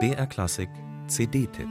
BR Klassik CD-Tipp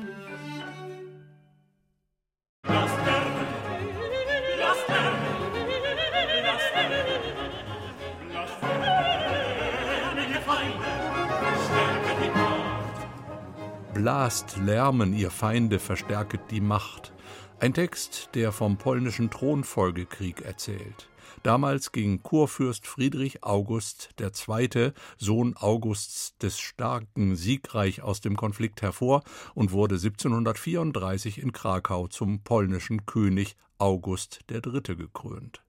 Blast, lärmen, ihr Feinde, verstärket die Macht. Ein Text, der vom polnischen Thronfolgekrieg erzählt. Damals ging Kurfürst Friedrich August II., Sohn Augusts des Starken, siegreich aus dem Konflikt hervor und wurde 1734 in Krakau zum polnischen König August III. gekrönt.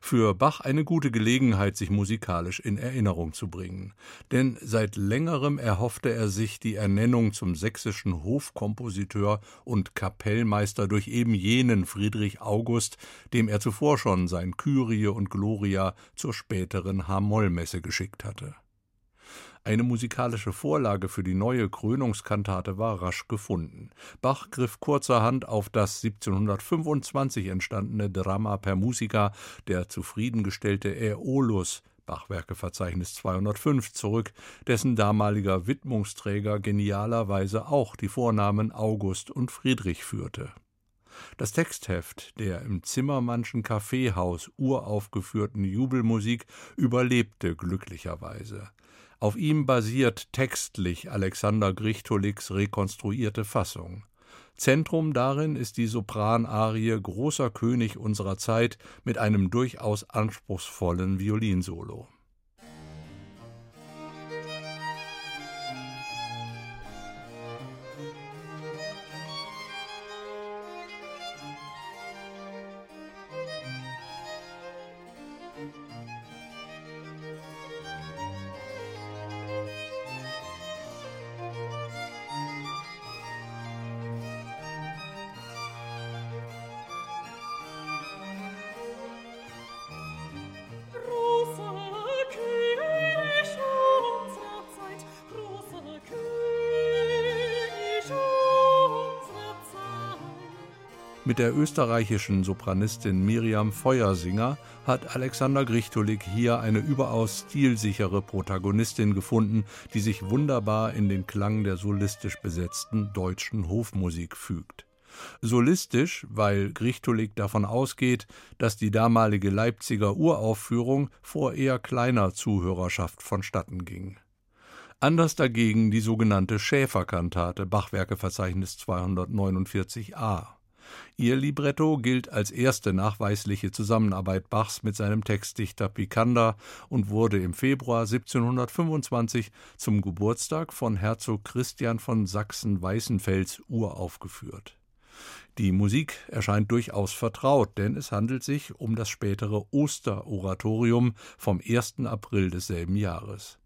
Für Bach eine gute Gelegenheit, sich musikalisch in Erinnerung zu bringen. Denn seit längerem erhoffte er sich die Ernennung zum sächsischen Hofkompositeur und Kapellmeister durch eben jenen Friedrich August, dem er zuvor schon sein Kyrie und Gloria zur späteren H-Moll-Messe geschickt hatte. Eine musikalische Vorlage für die neue Krönungskantate war rasch gefunden. Bach griff kurzerhand auf das 1725 entstandene Drama per Musica, der zufriedengestellte Aeolus Bachwerkeverzeichnis 205 zurück, dessen damaliger Widmungsträger genialerweise auch die Vornamen August und Friedrich führte. Das Textheft der im Zimmermannschen Kaffeehaus uraufgeführten Jubelmusik überlebte glücklicherweise. Auf ihm basiert textlich Alexander Grichtoliks rekonstruierte Fassung. Zentrum darin ist die Sopranarie Großer König unserer Zeit mit einem durchaus anspruchsvollen Violinsolo. Mit der österreichischen Sopranistin Miriam Feuersinger hat Alexander Grichtolik hier eine überaus stilsichere Protagonistin gefunden, die sich wunderbar in den Klang der solistisch besetzten deutschen Hofmusik fügt. Solistisch, weil Grichtolik davon ausgeht, dass die damalige Leipziger Uraufführung vor eher kleiner Zuhörerschaft vonstatten ging. Anders dagegen die sogenannte Schäferkantate, Bachwerkeverzeichnis 249a. Ihr Libretto gilt als erste nachweisliche Zusammenarbeit Bachs mit seinem Textdichter Picander und wurde im Februar 1725 zum Geburtstag von Herzog Christian von Sachsen-Weißenfels uraufgeführt. Die Musik erscheint durchaus vertraut, denn es handelt sich um das spätere Osteroratorium vom 1. April desselben Jahres.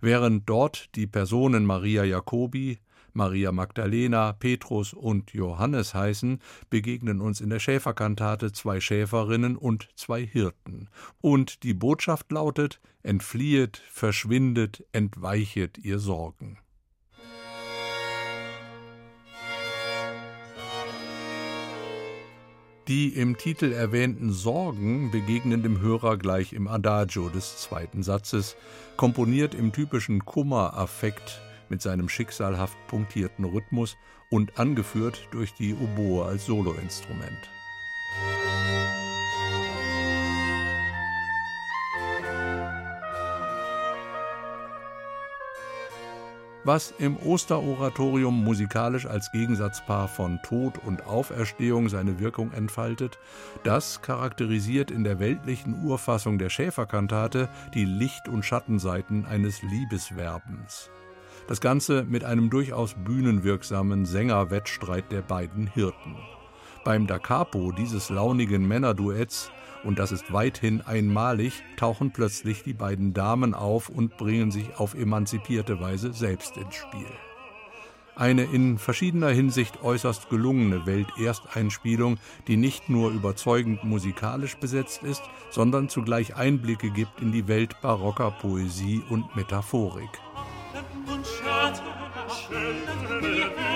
Während dort die Personen Maria Jacobi, Maria Magdalena, Petrus und Johannes heißen, begegnen uns in der Schäferkantate zwei Schäferinnen und zwei Hirten. Und die Botschaft lautet: Entfliehet, verschwindet, entweichet ihr Sorgen. Die im Titel erwähnten Sorgen begegnen dem Hörer gleich im Adagio des zweiten Satzes, komponiert im typischen Kummeraffekt mit seinem schicksalhaft punktierten Rhythmus und angeführt durch die Oboe als Soloinstrument. Was im Osteroratorium musikalisch als Gegensatzpaar von Tod und Auferstehung seine Wirkung entfaltet, das charakterisiert in der weltlichen Urfassung der Schäferkantate die Licht- und Schattenseiten eines Liebeswerbens. Das Ganze mit einem durchaus bühnenwirksamen Sängerwettstreit der beiden Hirten. Beim Da Capo dieses launigen Männerduetts, und das ist weithin einmalig, tauchen plötzlich die beiden Damen auf und bringen sich auf emanzipierte Weise selbst ins Spiel. Eine in verschiedener Hinsicht äußerst gelungene Weltersteinspielung, die nicht nur überzeugend musikalisch besetzt ist, sondern zugleich Einblicke gibt in die Welt barocker Poesie und Metaphorik. schönen Bild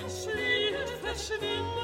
verschwindet, verschwindet,